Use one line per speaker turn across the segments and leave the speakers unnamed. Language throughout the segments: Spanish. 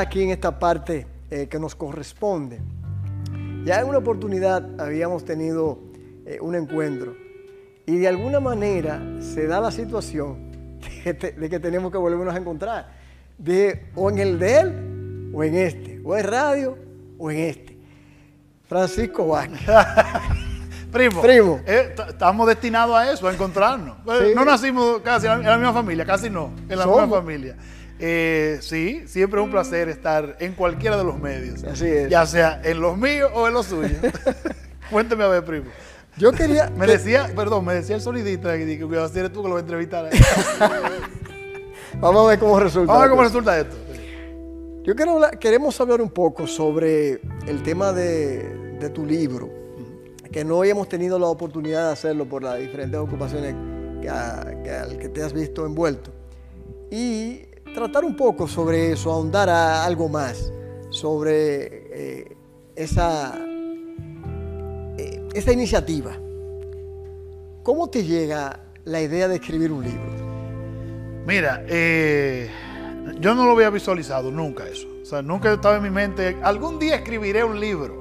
Aquí en esta parte eh, que nos corresponde. Ya en una oportunidad habíamos tenido eh, un encuentro y de alguna manera se da la situación de que, de que tenemos que volvernos a encontrar. De, o en el de él o en este, o en radio o en este. Francisco Vázquez.
Primo,
Primo.
eh, estamos destinados a eso, a encontrarnos.
Sí.
No nacimos casi en la, en la misma familia, casi no, en la
Somos.
misma familia. Eh, sí, siempre es un placer estar en cualquiera de los medios.
Así es.
Ya sea en los míos o en los suyos. Cuénteme a ver, primo.
Yo quería...
Me decía, perdón, me decía el sonidista que, que cuidado, si eres tú que lo vas a entrevistar. ahí.
Vamos a ver cómo resulta.
Vamos a ver cómo resulta esto.
Yo quiero hablar- queremos hablar un poco sobre el tema de, de tu libro, que no habíamos tenido la oportunidad de hacerlo por las diferentes ocupaciones que, a- que al que te has visto envuelto. Y tratar un poco sobre eso, ahondar a algo más sobre eh, esa, eh, esa iniciativa. ¿Cómo te llega la idea de escribir un libro?
Mira, eh, yo no lo había visualizado nunca eso. O sea, nunca estaba en mi mente, algún día escribiré un libro.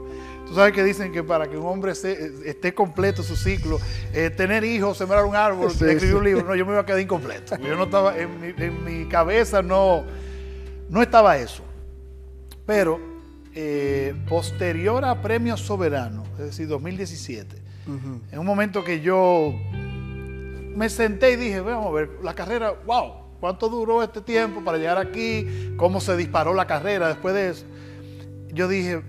Tú sabes que dicen que para que un hombre se- esté completo su ciclo, eh, tener hijos, sembrar un árbol,
Sí,
escribir
sí.
un libro, no, yo me iba a quedar incompleto. Yo no estaba, en mi, en mi cabeza no, no estaba eso. Pero eh, posterior a Premio Soberano, es decir, 2017, en un momento que yo me senté y dije, vamos a ver, la carrera, wow, ¿cuánto duró este tiempo para llegar aquí? ¿Cómo se disparó la carrera después de eso? Yo dije,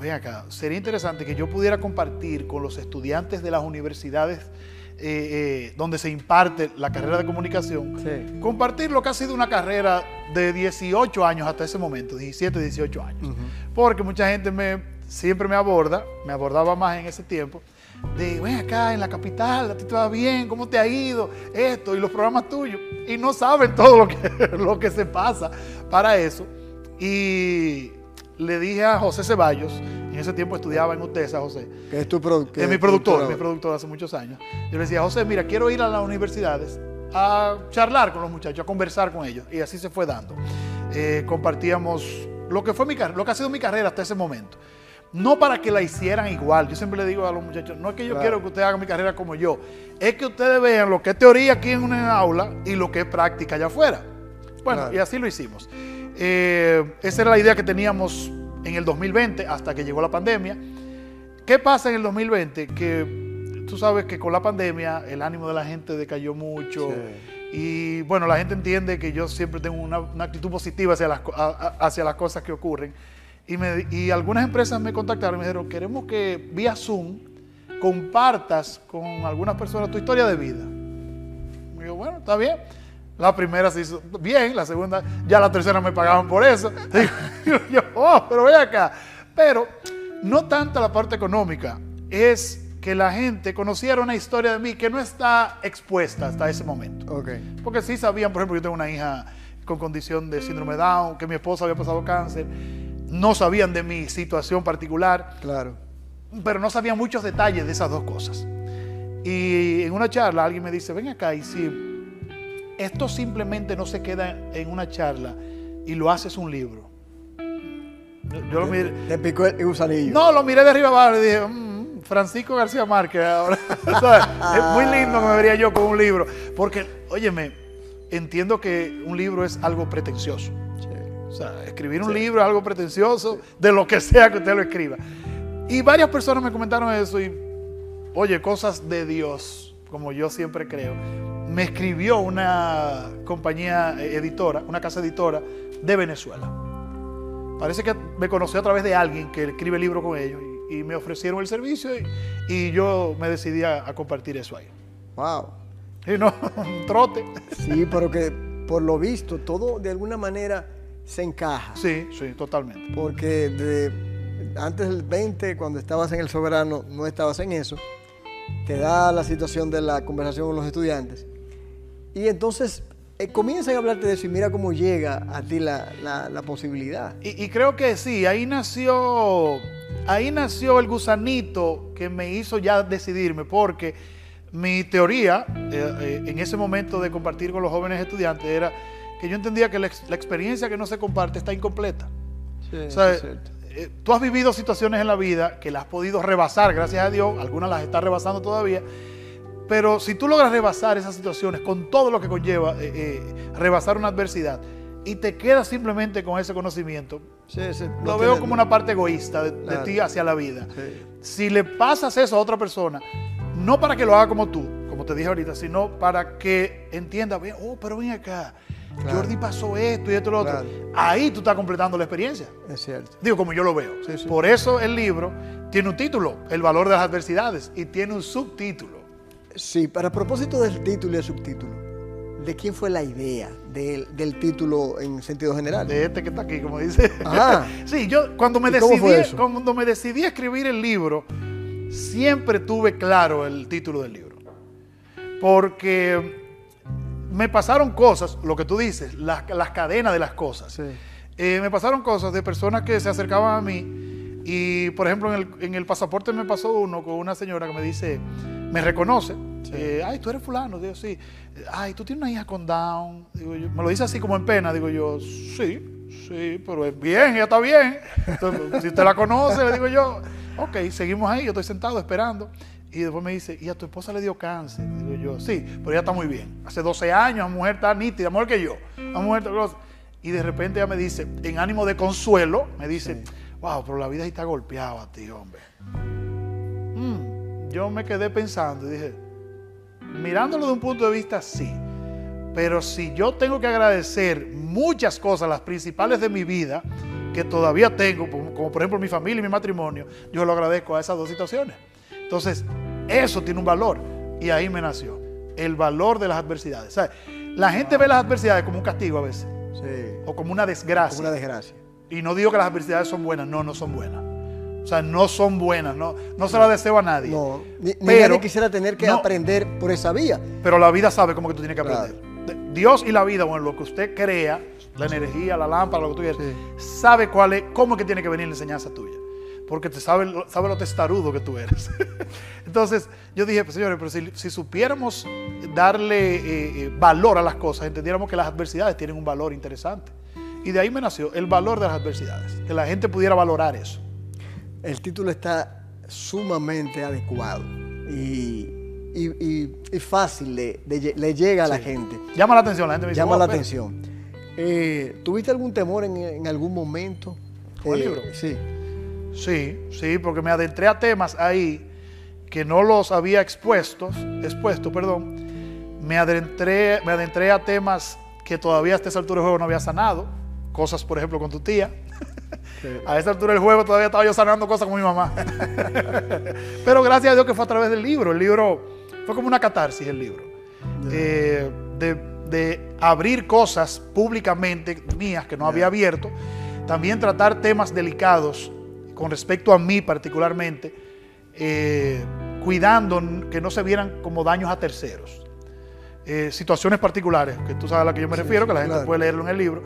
ven acá, sería interesante que yo pudiera compartir con los estudiantes de las universidades eh, eh, donde se imparte la carrera de comunicación,
Sí.
compartir lo que ha sido una carrera de 18 años hasta ese momento, 17, 18 años. Porque mucha gente me, siempre me aborda, me abordaba más en ese tiempo, de, ven acá en la capital, a ti te va bien, ¿cómo te ha ido? Esto y los programas tuyos. Y no saben todo lo que, lo que se pasa para eso. Y le dije a José Ceballos, en ese tiempo estudiaba en UTESA, José,
Que es tu produ- que
es mi productor, mi productor hace muchos años. Yo le decía, José, mira, quiero ir a las universidades a charlar con los muchachos, a conversar con ellos. Y así se fue dando. Eh, compartíamos lo que fue mi lo que ha sido mi carrera hasta ese momento. No para que la hicieran igual. Yo siempre le digo a los muchachos, no es que yo
Claro.
quiero que ustedes hagan mi carrera como yo, es que ustedes vean lo que es teoría aquí en una aula y lo que es práctica allá afuera. Bueno,
Claro.
y así lo hicimos. Eh, esa era la idea que teníamos en el 2020 hasta que llegó la pandemia. ¿Qué pasa en el 2020? Que tú sabes que con la pandemia el ánimo de la gente decayó mucho. Y bueno, la gente entiende que yo siempre tengo una, una actitud positiva hacia las, a- hacia las cosas que ocurren. Y, me- y algunas empresas me contactaron y me dijeron, queremos que vía Zoom compartas con algunas personas tu historia de vida. Y yo, bueno, está bien. La primera se hizo bien, la segunda, ya la tercera me pagaban por eso. Digo, yo, oh, pero ve acá. Pero no tanta la parte económica, es que la gente conociera una historia de mí que no está expuesta hasta ese momento. Porque sí sabían, por ejemplo, yo tengo una hija con condición de síndrome Down, que mi esposa había pasado cáncer. No sabían de mi situación particular
Claro.
pero no sabía muchos detalles de esas dos cosas. Y en una charla alguien me dice, ven acá, y si esto simplemente no se queda en una charla y lo haces un libro. Yo, lo miré,
Te picó el gusanillo.
no, lo miré de arriba abajo y dije, "Mm, Francisco García Márquez ahora. Es muy lindo que me vería yo con un libro. Porque, óyeme, entiendo que un libro es algo pretencioso.
Sí.
O sea, escribir un libro es algo pretencioso, de lo que sea que usted lo escriba. Y varias personas me comentaron eso y, oye, cosas de Dios, como yo siempre creo. Me escribió una compañía editora, una casa editora de Venezuela. Parece que me conoció a través de alguien que escribe libros con ellos y, y me ofrecieron el servicio y, y yo me decidí a, a compartir eso ahí.
Wow.
Y no, un trote.
Sí, pero que por lo visto todo de alguna manera se encaja.
Sí, sí, totalmente.
Porque de- antes del 20, cuando estabas en el soberano, no estabas en eso. Te da la situación de la conversación con los estudiantes. Y entonces eh, comienzan a hablarte de eso y mira cómo llega a ti la, la- la posibilidad.
Y, y creo que sí, ahí nació, ahí nació el gusanito que me hizo ya decidirme, porque mi teoría eh, eh, en ese momento de compartir con los jóvenes estudiantes era que yo entendía que la, ex- la experiencia que no se comparte está incompleta.
Sí,
O sea,
es cierto.
tú has vivido situaciones en la vida que las has podido rebasar, gracias a Dios, algunas las estás rebasando todavía, pero si tú logras rebasar esas situaciones con todo lo que conlleva eh, eh, rebasar una adversidad y te quedas simplemente con ese conocimiento,
Sí, sí, no
lo veo
tiene-
como una parte egoísta de, ti hacia la vida.
Sí.
Si le pasas eso a otra persona, no para que lo haga como tú, como te dije ahorita, sino para que entienda, "Ve, oh, pero ven acá,
Claro.
Jordi pasó esto y esto y lo otro. Ahí tú estás completando la experiencia.
Es cierto.
Digo, como yo lo veo. Por eso el libro tiene un título, El valor de las adversidades, y tiene un subtítulo.
Sí, para propósito del título y el subtítulo, ¿de quién fue la idea del, del título en sentido general?
De este que está aquí, como dice.
Ajá.
sí, yo cuando me,
¿Y cómo
decidí, cuando me decidí a escribir el libro, siempre tuve claro el título del libro. Porque me pasaron cosas, lo que tú dices, las, las cadenas de las cosas.
Sí.
Eh, me pasaron cosas de personas que se acercaban a mí y, por ejemplo, en el, en el pasaporte me pasó uno con una señora que me dice, me reconoce, eh, ay, tú eres fulano, digo, sí, ay, tú tienes una hija con Down, digo yo, me lo dice así como en pena, digo yo, sí, sí, pero es bien, ella está bien, Entonces, si usted la conoce, le digo yo, ok, seguimos ahí, yo estoy sentado esperando. Y después me dice, ¿y a tu esposa le dio cáncer? Digo yo, sí, pero ella está muy bien. Hace 12 años, la mujer está nítida, mejor que yo. La mujer está. Y de repente ella me dice, en ánimo de consuelo, me dice, wow, pero la vida sí está golpeada a ti, hombre. Mm, yo me quedé pensando y dije, mirándolo de un punto de vista, sí. Pero si yo tengo que agradecer muchas cosas, las principales de mi vida, que todavía tengo, como, por ejemplo mi familia y mi matrimonio, yo lo agradezco a esas dos situaciones. Entonces, eso tiene un valor. Y ahí me nació el valor de las adversidades. ¿Sabe? La gente ve las adversidades como un castigo a veces,
Sí.
o como una desgracia.
Como una desgracia.
Y no digo que las adversidades son buenas, no, no son buenas. O sea, no son buenas, no, no se las deseo a nadie.
No, ni, ni
Pero-
nadie quisiera tener que
no.
aprender por esa vía.
Pero la vida sabe cómo que tú tienes que aprender. De- Dios y la vida, bueno, lo que usted crea, la energía, la lámpara, lo que tú quieras,
Sí.
sabe cuál es, cómo es que tiene que venir la enseñanza tuya. Porque te sabe, lo- sabe lo testarudo que tú eres. Entonces, yo dije, pues señores, pero si, si supiéramos darle eh, eh, valor a las cosas, entendiéramos que las adversidades tienen un valor interesante. Y de ahí me nació el valor de las adversidades, que la gente pudiera valorar eso.
El título está sumamente adecuado y, y- y- y fácil, de lle- le llega a la
Sí.
gente.
Llama la atención, la gente me dice,
Llama
"Oh,
la
espera".
atención. Eh, ¿Tuviste algún temor en, en algún momento?
¿Con el
Eh,
libro?
Sí.
Sí, sí, porque me adentré a temas ahí que no los había expuestos, expuesto, perdón. Me adentré, me adentré a temas que todavía hasta esa altura del juego no había sanado. Cosas, por ejemplo, con tu tía.
Sí.
A esa altura del juego todavía estaba yo sanando cosas con mi mamá. Pero gracias a Dios que fue a través del libro. El libro fue como una catarsis, el libro. Eh, de, de abrir cosas públicamente mías que no había abierto. También tratar temas delicados con respecto a mí particularmente, eh, cuidando que no se vieran como daños a terceros. Eh, situaciones particulares, que tú sabes a la que yo me
Sí,
refiero, que la gente
claro.
puede leerlo en el libro.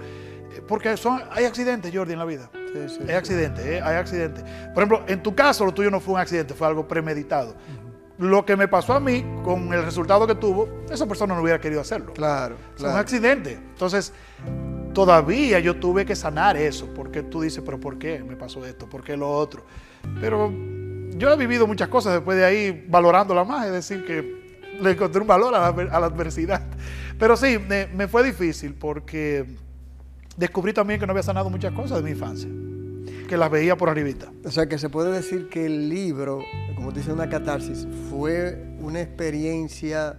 Porque son, hay accidentes, Jordi, en la vida.
Sí, sí,
Hay accidentes, eh, hay accidentes. Por ejemplo, en tu caso, lo tuyo no fue un accidente, fue algo premeditado. Lo que me pasó a mí, con el resultado que tuvo, esa persona no hubiera querido hacerlo.
Claro,
Es un accidente. Entonces, todavía yo tuve que sanar eso, porque tú dices, pero ¿por qué me pasó esto? ¿Por qué lo otro? Pero yo he vivido muchas cosas después de ahí, valorándola más, es decir, que le encontré un valor a la, a la adversidad. Pero sí, me, me fue difícil porque descubrí también que no había sanado muchas cosas de mi infancia, que las veía por arribita.
O sea que se puede decir que el libro, como dice una catarsis, fue una experiencia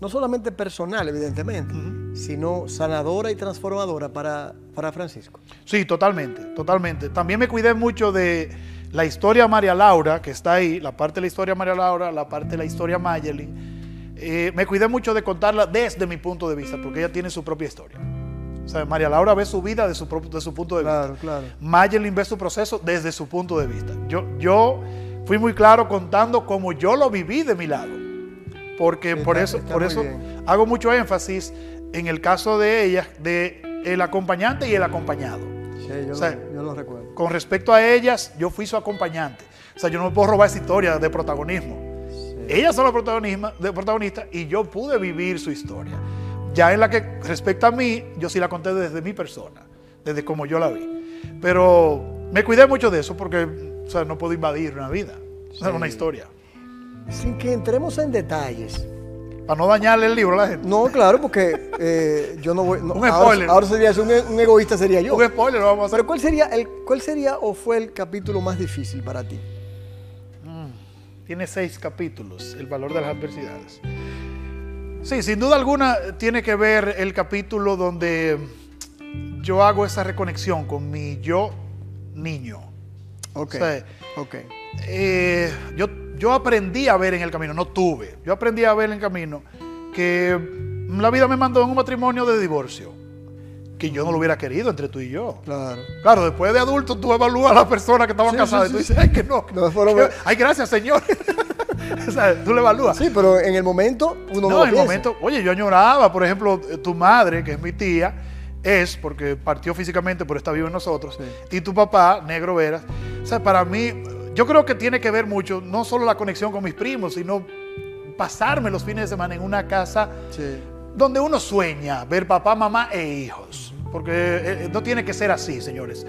no solamente personal, evidentemente, sino sanadora y transformadora para, para Francisco.
Sí, totalmente, totalmente. También me cuidé mucho de la historia María Laura, que está ahí, la parte de la historia María Laura, la parte de la historia Mayerlin. Eh, me cuidé mucho de contarla desde mi punto de vista, porque ella tiene su propia historia. O sea, María Laura ve su vida de su, propio- de su punto de vista.
Claro, claro.
Mayerlin ve su proceso desde su punto de vista. Yo, yo fui muy claro contando cómo yo lo viví de mi lado. Porque
Está-
por eso, por eso
bien.
hago mucho énfasis en el caso de ella, de el acompañante y el acompañado.
Sí, yo,
O sea,
lo, yo lo recuerdo.
Con respecto a ellas, yo fui su acompañante. O sea, yo no me puedo robar esa historia de protagonismo.
Sí.
Ellas son las protagonistas y yo pude vivir su historia. Ya en la que respecta a mí, yo sí la conté desde mi persona, desde como yo la vi. Pero me cuidé mucho de eso porque o sea, no puedo invadir una vida, sí. una historia.
Sin que entremos en detalles.
Para no dañarle el libro a la gente.
No, claro, porque eh, yo no voy. No,
un spoiler.
Ahora, sería un, un, egoísta sería yo.
Un spoiler, lo vamos a hacer.
Pero ¿cuál sería, el, ¿cuál sería o fue el capítulo más difícil para ti?
Mm, tiene seis capítulos, el valor de las adversidades. Sí, sin duda alguna tiene que ver el capítulo donde yo hago esa reconexión con mi yo niño.
Ok.
O sea,
okay.
Eh, yo, yo aprendí a ver en el camino, no tuve, yo aprendí a ver en el camino que la vida me mandó en un matrimonio de divorcio, que yo no lo hubiera querido entre tú y yo.
Claro.
Claro, después de adulto tú evalúas a las personas que estaban
Sí,
casadas
sí,
y tú
sí,
dices, ay, que no.
No, fueron-
que- ay, gracias, Señor. o sea, tú le evalúas.
Sí, pero en el momento uno no,
No,
lo
en el momento, oye, yo añoraba, por ejemplo, eh, tu madre, que es mi tía, es porque partió físicamente, pero está vivo en nosotros, y tu papá, Negro Veras. O sea, para mí, yo creo que tiene que ver mucho, no solo la conexión con mis primos, sino pasarme los fines de semana en una casa
Sí.
donde uno sueña ver papá, mamá e hijos. Porque eh, no tiene que ser así, señores.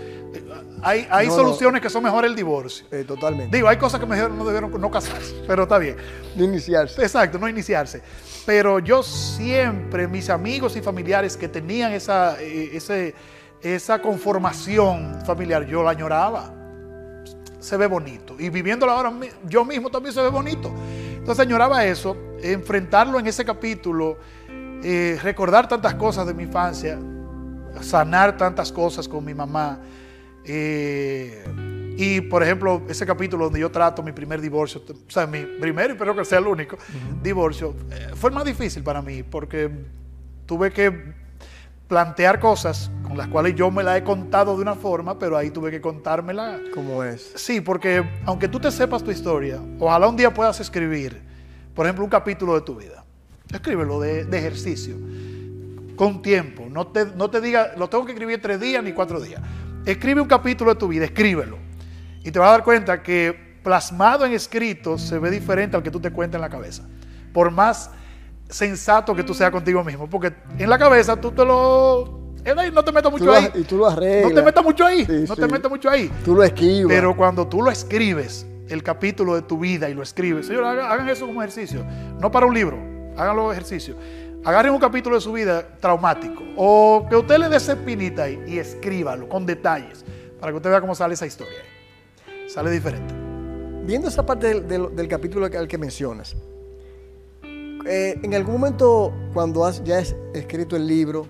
Hay, hay
No, no.
soluciones que son mejor el divorcio.
Eh, totalmente.
Digo, hay cosas que mejor no debieron no casarse, pero está bien.
De iniciarse.
Exacto, no iniciarse. Pero yo siempre, mis amigos y familiares que tenían esa, eh, ese- esa conformación familiar, yo la añoraba. Se ve bonito. Y viviéndolo ahora yo mismo también se ve bonito. Entonces añoraba eso, enfrentarlo en ese capítulo, eh, recordar tantas cosas de mi infancia, sanar tantas cosas con mi mamá. Eh, y por ejemplo, ese capítulo donde yo trato mi primer divorcio, o sea, mi primero y espero que sea el único divorcio, eh, fue más difícil para mí porque tuve que plantear cosas con las cuales yo me la he contado de una forma, pero ahí tuve que contármela.
¿Cómo es?
Sí, porque aunque tú te sepas tu historia, ojalá un día puedas escribir, por ejemplo, un capítulo de tu vida. Escríbelo de, de ejercicio, con tiempo. No te, no te diga, lo tengo que escribir tres días ni cuatro días. Escribe un capítulo de tu vida, escríbelo. Y te vas a dar cuenta que plasmado en escrito se ve diferente al que tú te cuentas en la cabeza. Por más sensato que tú seas contigo mismo. Porque en la cabeza tú te lo... No te metas mucho
lo-
ahí.
y tú lo arreglas.
No te metas mucho ahí.
Sí,
no
sí.
te metas mucho ahí.
Tú lo esquivas.
Pero cuando tú lo escribes, el capítulo de tu vida y lo escribes, hagan, hagan eso como ejercicio, no para un libro, háganlo ejercicio. Agarren un capítulo de su vida traumático o que usted le dé esa espinita ahí y escríbalo con detalles para que usted vea cómo sale esa historia. Sale diferente.
Viendo esa parte del, del- del capítulo al que mencionas, eh, en algún momento cuando has ya has escrito el libro,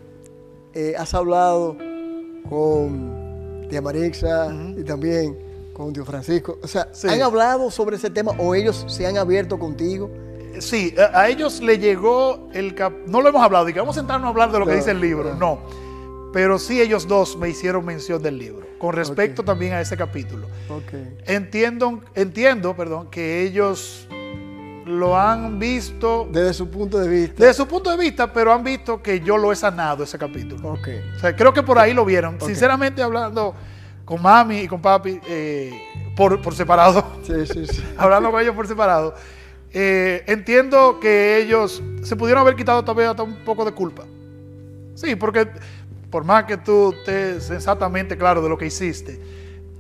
eh, has hablado con tía Marixa y también con tío Francisco. O sea,
Sí.
¿han hablado sobre ese tema o ellos se han abierto contigo?
Sí, a ellos le llegó el cap no lo hemos hablado, y que vamos a sentarnos a hablar de lo que dice el libro,
no.
no. Pero sí ellos dos me hicieron mención del libro, con respecto también a ese capítulo.
Ok.
Entiendo, entiendo, perdón, que ellos lo han visto
Desde su punto de vista.
desde su punto de vista, pero han visto que yo lo he sanado ese capítulo.
Ok.
O sea, creo que por ahí lo vieron. Sinceramente, hablando con mami y con papi eh, por, por separado,
Sí, sí, sí.
hablando con ellos por separado, eh, entiendo que ellos se pudieron haber quitado también hasta un poco de culpa. Sí, porque por más que tú estés sensatamente claro de lo que hiciste,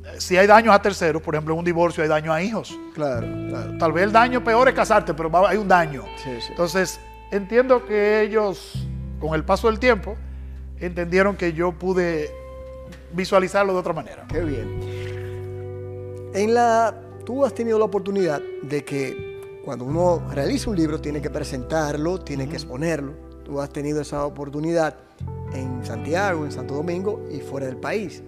eh, si hay daños a terceros, por ejemplo, en un divorcio hay daño a hijos.
Claro, claro.
Tal vez el daño peor es casarte, pero hay un daño.
Sí, sí.
Entonces, entiendo que ellos, con el paso del tiempo, entendieron que yo pude visualizarlo de otra manera.
Qué bien. En la, tú has tenido la oportunidad de que cuando uno realiza un libro tiene que presentarlo, tiene que exponerlo. Tú has tenido esa oportunidad en Santiago, en Santo Domingo y fuera del país.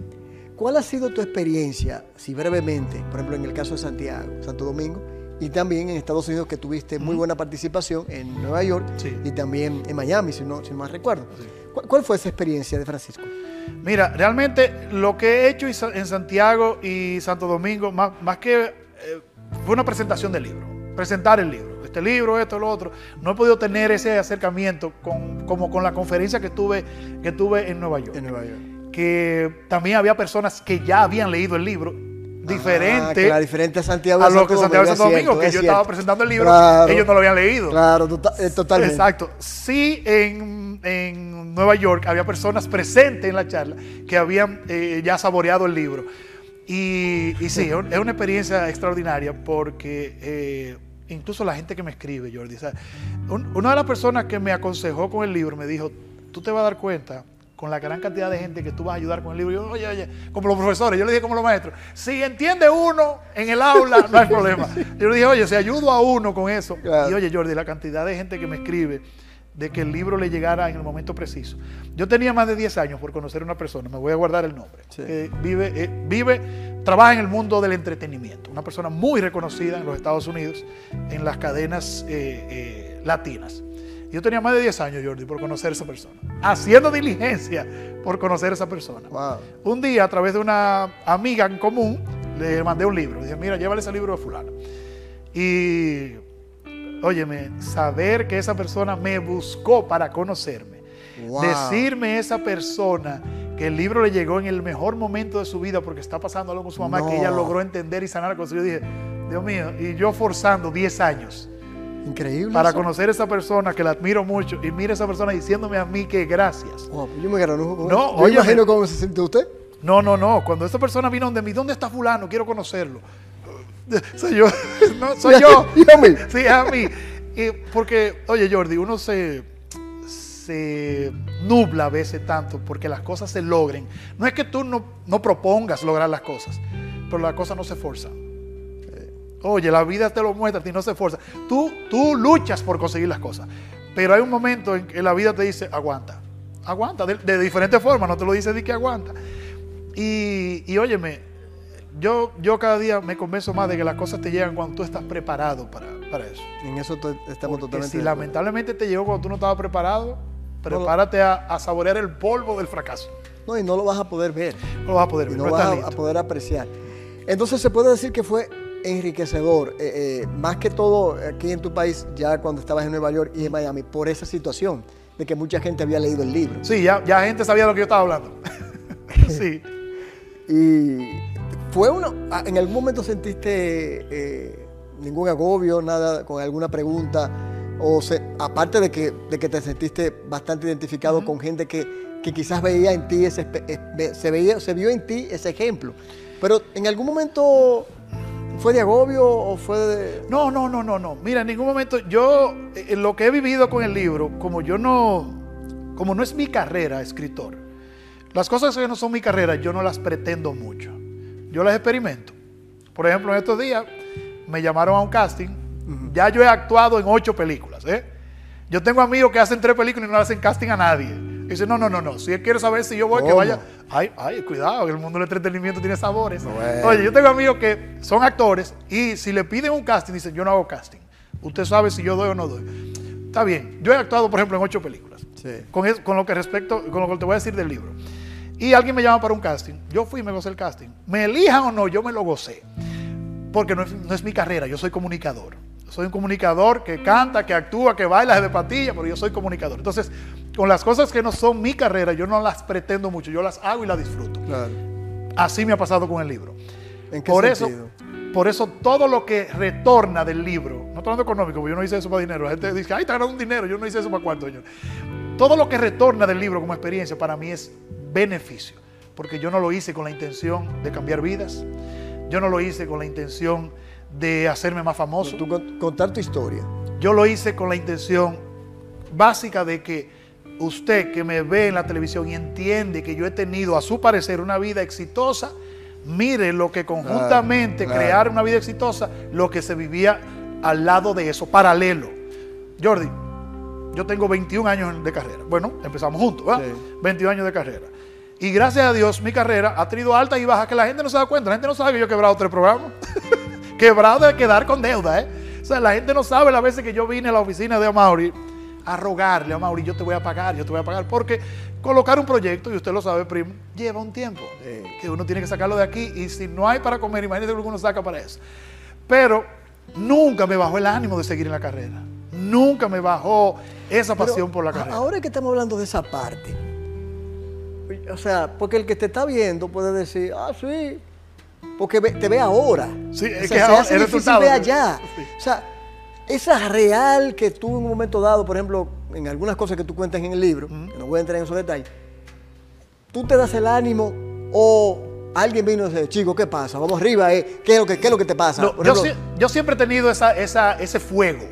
¿Cuál ha sido tu experiencia, si brevemente, por ejemplo en el caso de Santiago, Santo Domingo, y también en Estados Unidos que tuviste muy buena participación en Nueva York
Sí.
y también en Miami, si no, si no mal recuerdo? ¿Cuál, cuál fue esa experiencia de Francisco?
Mira, realmente lo que he hecho en Santiago y Santo Domingo, más, más que eh, fue una presentación del libro, presentar el libro, este libro, esto, lo otro. No he podido tener ese acercamiento con, como con la conferencia que tuve, que tuve en Nueva York.
En Nueva York.
que también había personas que ya habían leído el libro. diferente,
ah, diferente a Santiago
a lo que Santiago de Santo Domingo, que yo estaba presentando el libro, ellos no lo habían leído.
Claro, tota-, eh, totalmente.
Exacto. Sí, en, en, Nueva York había personas presentes en la charla que habían eh, ya saboreado el libro. Y, y sí, es una experiencia extraordinaria porque eh, incluso la gente que me escribe, Jordi, una de las personas que me aconsejó con el libro me dijo, tú te vas a dar cuenta con la gran cantidad de gente que tú vas a ayudar con el libro. Yo, oye, oye, como los profesores, yo le dije como los maestros, si entiende uno en el aula, no hay problema. Yo le dije, oye, si ayudo a uno con eso. Y oye, Jordi, la cantidad de gente que me escribe de que el libro le llegara en el momento preciso. Yo tenía más de 10 años por conocer a una persona, me voy a guardar el nombre, vive, eh, vive, trabaja en el mundo del entretenimiento, una persona muy reconocida en los Estados Unidos, en las cadenas eh, eh, latinas. Yo tenía más de 10 años, Jordi, por conocer a esa persona. Haciendo diligencia por conocer a esa persona. Un día, a través de una amiga en común, le mandé un libro. Le dije, mira, llévale ese libro de fulano. Y, óyeme, saber que esa persona me buscó para conocerme. Decirme esa persona que el libro le llegó en el mejor momento de su vida porque está pasando algo con su mamá que ella logró entender y sanar con Yo dije, Dios mío, y yo forzando 10 años
Increíble.
Para conocer a esa persona que la admiro mucho y mire a esa persona diciéndome a mí que gracias.
Pues yo me no, yo imagino cómo se siente usted.
No, no, no. Cuando esa persona vino donde mí, ¿dónde está fulano? Quiero conocerlo. Soy yo. no, soy yo.
y a mí.
Sí, a mí. Y porque, oye, Jordi, uno se, se nubla a veces tanto porque las cosas se logren. No es que tú no, no propongas lograr las cosas, pero las cosas no se forzan. Oye, la vida te lo muestra, a ti no se esfuerza. Tú, tú luchas por conseguir las cosas. Pero hay un momento en que la vida te dice, aguanta. Aguanta, de, diferentes formas, no te lo dice de que aguanta. Y, y óyeme, yo, yo cada día me convenzo más de que las cosas te llegan cuando tú estás preparado para, eso.
En eso estamos totalmente.
Si lamentablemente te llegó cuando tú no estabas preparado, prepárate a, saborear el polvo del fracaso.
No, y no lo vas a poder ver.
No lo vas a poder ver.
no, vas a, poder apreciar. Entonces se puede decir que fue enriquecedor, eh, eh, más que todo aquí en tu país, ya cuando estabas en Nueva York y en Miami, por esa situación de que mucha gente había leído el libro.
Sí, ya, ya gente sabía lo que yo estaba hablando. sí.
y fue uno, ah, ¿en algún momento sentiste eh, ningún agobio, nada, con alguna pregunta? O aparte de que, de que te sentiste bastante identificado con gente que, quizás veía en ti ese, se, veía, se vio en ti ese ejemplo. Pero en algún momento ¿Fue de agobio o fue de.?
No, no, no, no, no. Mira, en ningún momento. Yo, en eh, lo que he vivido con el libro, como yo no. Como no es mi carrera, escritor, las cosas que no son mi carrera, yo no las pretendo mucho. Yo las experimento. Por ejemplo, en estos días me llamaron a un casting. Ya yo he actuado en ocho películas. ¿eh? Yo tengo amigos que hacen tres películas y no hacen casting a nadie dice, no, no, no, no. Si él quiere saber si yo voy, que vaya. Ay, ay, cuidado, que el mundo del entretenimiento tiene sabores. Oye, yo tengo amigos que son actores y si le piden un casting, dicen, yo no hago casting. Usted sabe si yo doy o no doy. Está bien. Yo he actuado, por ejemplo, en ocho películas. Con, con, lo que respecto, con lo que te voy a decir del libro. Y alguien me llama para un casting. Yo fui y me gocé el casting. Me elijan o no, yo me lo gocé. Porque no es, no es mi carrera, yo soy comunicador. Soy un comunicador que canta, que actúa, que baila de patilla, pero yo soy comunicador. Entonces, con las cosas que no son mi carrera, yo no las pretendo mucho, yo las hago y las disfruto. Así me ha pasado con el libro.
¿En qué por eso,
por eso todo lo que retorna del libro, no estoy hablando económico, porque yo no hice eso para dinero. La gente dice, ay, ganando un dinero, yo no hice eso para cuánto, señor. Todo lo que retorna del libro como experiencia para mí es beneficio, porque yo no lo hice con la intención de cambiar vidas, yo no lo hice con la intención de hacerme más famoso.
Tú contar tu historia.
Yo lo hice con la intención básica de que usted que me ve en la televisión y entiende que yo he tenido, a su parecer, una vida exitosa, mire lo que conjuntamente crear una vida exitosa, lo que se vivía al lado de eso, paralelo. Jordi, yo tengo 21 años de carrera. Bueno, empezamos juntos, ¿verdad? 21 años de carrera. Y gracias a Dios, mi carrera ha tenido alta y baja que la gente no se da cuenta. La gente no sabe que yo he quebrado tres programas. quebrado de quedar con deuda, ¿eh? O sea, la gente no sabe las veces que yo vine a la oficina de Amaury a rogarle a Mauri, yo te voy a pagar, yo te voy a pagar, porque colocar un proyecto, y usted lo sabe, primo, lleva un tiempo, que uno tiene que sacarlo de aquí, y si no hay para comer, imagínese lo que uno saca para eso. Pero nunca me bajó el ánimo de seguir en la carrera, nunca me bajó esa pasión por la carrera.
Ahora que estamos hablando de esa parte, o sea, porque el que te está viendo puede decir, ah, sí, porque ve- te ve ahora.
Sí, es
O
que
sea, se
ahora
hace difícil
sí.
allá.
Sí.
O sea, esa real que tú en un momento dado, por ejemplo, en algunas cosas que tú cuentas en el libro, que no voy a entrar en esos detalles, tú te das el ánimo o alguien vino y dice, chico, ¿qué pasa? Vamos arriba, eh. ¿Qué, es lo que, ¿qué es lo que te pasa?
No, yo, siempre he tenido esa, esa, ese fuego.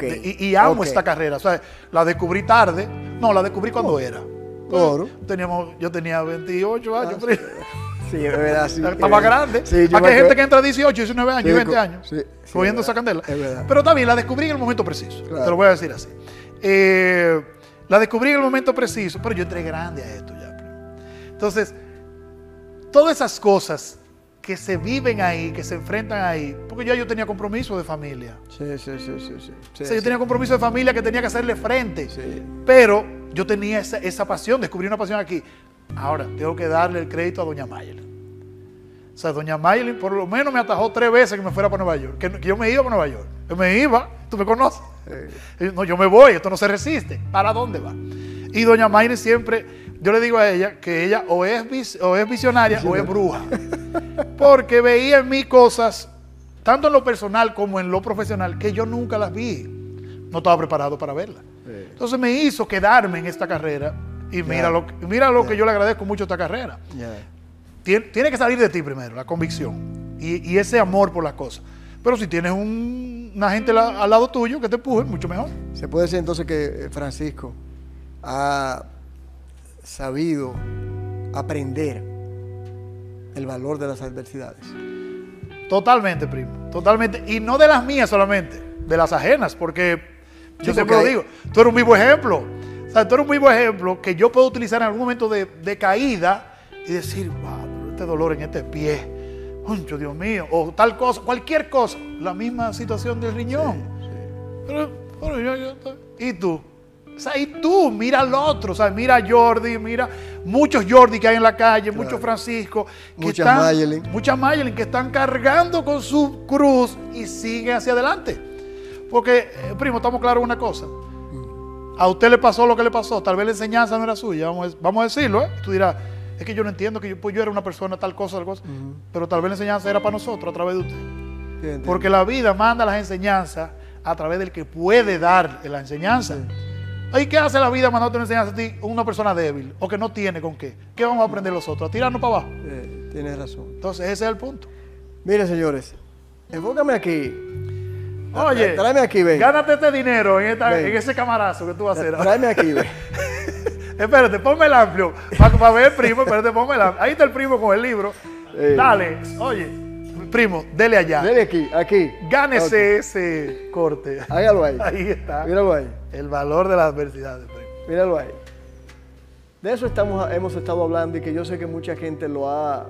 De- Y, y amo esta carrera. O sea, la descubrí tarde. No, la descubrí cuando era.
Claro.
Teníamos, yo tenía 28 años.
Ah, Sí, es verdad. Sí,
Está
es
más grande.
Sí,
Aquí hay gente que entra a 18, 19 años,
Sí,
20
co-
años,
sí,
cogiendo
es
esa candela.
es verdad.
Pero también la descubrí en el momento preciso.
Claro.
Te lo voy a decir así. Eh, la descubrí en el momento preciso, pero yo entré grande a esto ya. Entonces, todas esas cosas que se viven ahí, que se enfrentan ahí, porque ya yo tenía compromiso de familia.
Sí, sí, sí, sí. sí, sí,
O sea, yo tenía compromiso de familia que tenía que hacerle frente.
Sí.
Pero yo tenía esa, esa pasión, descubrí una pasión aquí. Ahora, tengo que darle el crédito a Doña Mayelin. O sea, Doña Mayelin por lo menos me atajó tres veces que me fuera para Nueva York. Que, que yo me iba para Nueva York. Yo me iba, tú me conoces. No, yo me voy, esto no se resiste. ¿Para dónde va? Y Doña Mayelin siempre, yo le digo a ella que ella o es, o es visionaria o es bruja. Porque veía en mí cosas, tanto en lo personal como en lo profesional, que yo nunca las vi. No estaba preparado para verlas.
Sí.
Entonces me hizo quedarme en esta carrera. Y mira lo, que- mira lo que yo le agradezco mucho a esta carrera. Tiene, tiene que salir de ti primero, la convicción y, y ese amor por las cosas. Pero si tienes un- una gente la- al lado tuyo que te empuje, mucho mejor.
Se puede decir entonces que eh, Francisco ha sabido aprender el valor de las adversidades.
Totalmente, primo. Totalmente. Y no de las mías solamente, de las ajenas, porque yo
Sí,
siempre lo digo, tú eres un vivo ejemplo. O sea, tú eres un vivo ejemplo que yo puedo utilizar en algún momento de, de caída y decir, wow, pero este dolor en este pie, ¡Concho, Dios mío, o tal cosa, cualquier cosa, la misma situación del riñón. Pero, pero yo- yo estoy- ¿Y tú? O sea, y tú, mira al otro, o sea, mira a Jordi, mira muchos Jordi que hay en la calle, muchos Francisco, que
Muchas
están,
Mayelin.
muchas Mayelin que están cargando con su cruz y siguen hacia adelante. Porque, eh, primo, estamos claros en una cosa. A usted le pasó lo que le pasó, tal vez la enseñanza no era suya, vamos a, vamos a decirlo, ¿eh? Tú dirás, es que yo no entiendo que yo, pues yo era una persona tal cosa, tal cosa, pero tal vez la enseñanza era para nosotros a través de usted. Porque la vida manda las enseñanzas a través del que puede dar la enseñanza. ¿Y qué hace la vida mandándote una enseñanza a ti, una persona débil o que no tiene con qué? ¿Qué vamos a aprender los otros? A tirarnos para abajo.
Eh, tienes razón.
Entonces, ese es el punto.
Miren, señores, enfócame aquí.
Oye,
tráeme aquí, ven.
gánate este dinero en, esta-
Ven.
en ese camarazo que tú vas a hacer.
Tráeme aquí, ven.
espérate, ponme el amplio. Para ver el primo, espérate, ponme el amplio. Ahí está el primo con el libro.
Eh.
Dale, oye, primo, dele allá.
Dele aquí, aquí.
Gánese ese corte.
Hágalo ahí.
Ahí está.
Míralo ahí.
El valor de las adversidades.
Míralo ahí. De eso estamos, hemos estado hablando y que yo sé que mucha gente lo ha,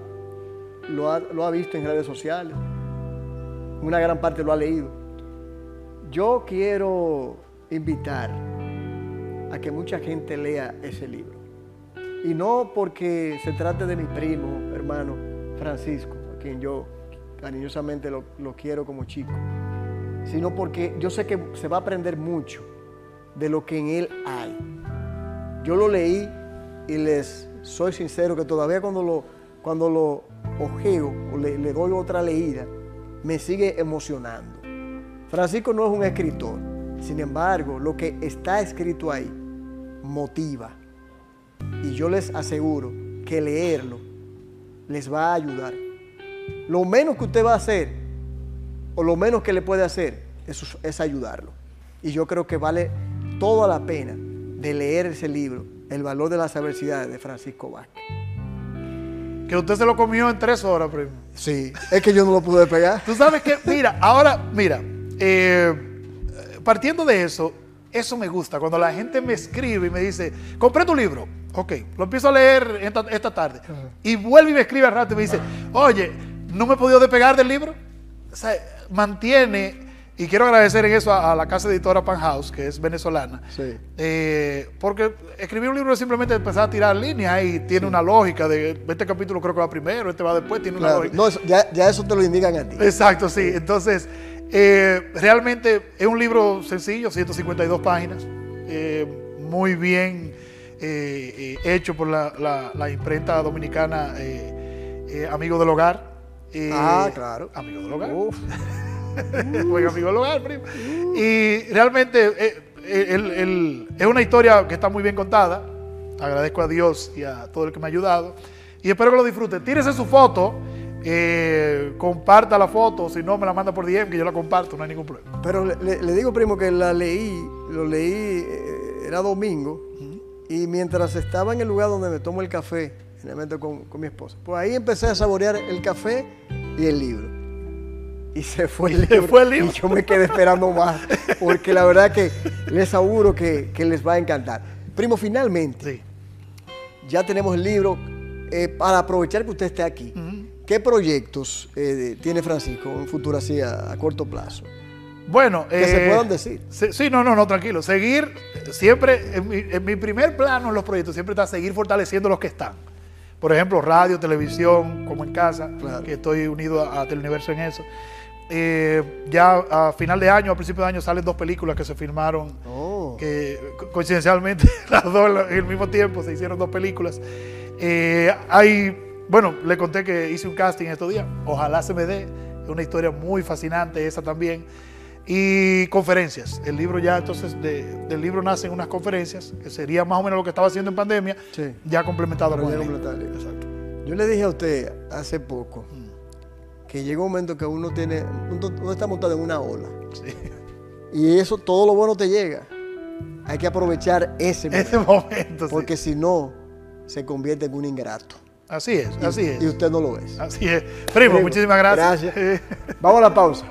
lo ha, lo ha visto en redes sociales. Una gran parte lo ha leído. Yo quiero invitar a que mucha gente lea ese libro. Y no porque se trate de mi primo, hermano Francisco, a quien yo cariñosamente lo, lo quiero como chico, sino porque yo sé que se va a aprender mucho de lo que en él hay. Yo lo leí y les soy sincero que todavía cuando lo, cuando lo ojeo o le, doy otra leída, me sigue emocionando. Francisco no es un escritor, sin embargo, lo que está escrito ahí motiva. Y yo les aseguro que leerlo les va a ayudar. Lo menos que usted va a hacer, o lo menos que le puede hacer, es, es ayudarlo. Y yo creo que vale toda la pena de leer ese libro, El valor de las adversidades de Francisco Vázquez.
Que usted se lo comió en tres horas, primo.
Sí, es que yo no lo pude pegar.
Tú sabes que, mira, ahora, mira, eh, partiendo de eso, eso me gusta. Cuando la gente me escribe y me dice, compré tu libro. Ok, lo empiezo a leer esta, esta tarde. Y vuelve y me escribe al rato y me dice, oye, no me he podido despegar del libro. O sea, mantiene, y quiero agradecer en eso a, a la casa editora Pan House, que es venezolana.
Sí.
Eh, porque escribir un libro es simplemente empezar a tirar líneas y tiene una lógica de este capítulo creo que va primero, este va después, tiene una lógica.
no, eso- ya, ya eso te lo indican a ti.
Exacto, sí. Entonces, eh, realmente es un libro sencillo, 152 páginas, eh, muy bien hecho por la, la- la imprenta dominicana Amigo del Hogar.
Ah, claro.
Amigo del hogar.
Uf.
Buen amigo del hogar, primo. Y realmente eh, eh, el- el- es una historia que está muy bien contada. Agradezco a Dios y a todo el que me ha ayudado. Y espero que lo disfruten. Tírese su foto, eh, comparta la foto. Si no, me la manda por DM, que yo la comparto, no hay ningún problema.
Pero le, digo, primo, que la leí, lo leí, eh, era domingo, y mientras estaba en el lugar donde me tomo el café, generalmente con, con mi esposa, pues ahí empecé a saborear el café y el libro. Y se fue el libro.
fue el libro.
Y yo me quedé esperando más, porque la verdad que les auguro que, que les va a encantar. Primo, finalmente,
Sí.
ya tenemos el libro. eh, para aprovechar que usted esté aquí, ¿qué proyectos eh, tiene Francisco en futuro así a, a corto plazo?
Bueno,
Que se
eh,
puedan decir.
se- sí, no, no, no, tranquilo. Seguir, siempre, en mi, en mi primer plano en los proyectos, siempre está seguir fortaleciendo los que están. Por ejemplo, radio, televisión, como en casa,
Claro.
que estoy unido a, a Teleuniverso en eso. Eh, ya a final de año, a principio de año, salen dos películas que se filmaron,
Oh.
que co- coincidencialmente las dos en el mismo tiempo se hicieron dos películas. Eh, hay, bueno, le conté que hice un casting estos días, ojalá se me dé, es una historia muy fascinante esa también. Y conferencias, el libro ya entonces, de- del libro nacen unas conferencias, que sería más o menos lo que estaba haciendo en pandemia,
Sí.
ya complementado
Pero
con
ya
el libro.
completado el libro.
Exacto.
Yo le dije a usted hace poco que llega un momento que uno tiene, uno, está montado en una ola
Sí.
y eso todo lo bueno te llega. Hay que aprovechar ese momento,
Ese momento, sí.
porque si no se convierte en un ingrato.
Así es, así es.
Y usted no lo es.
Así es. Primo,
Primo,
muchísimas gracias.
gracias. Vamos a la pausa.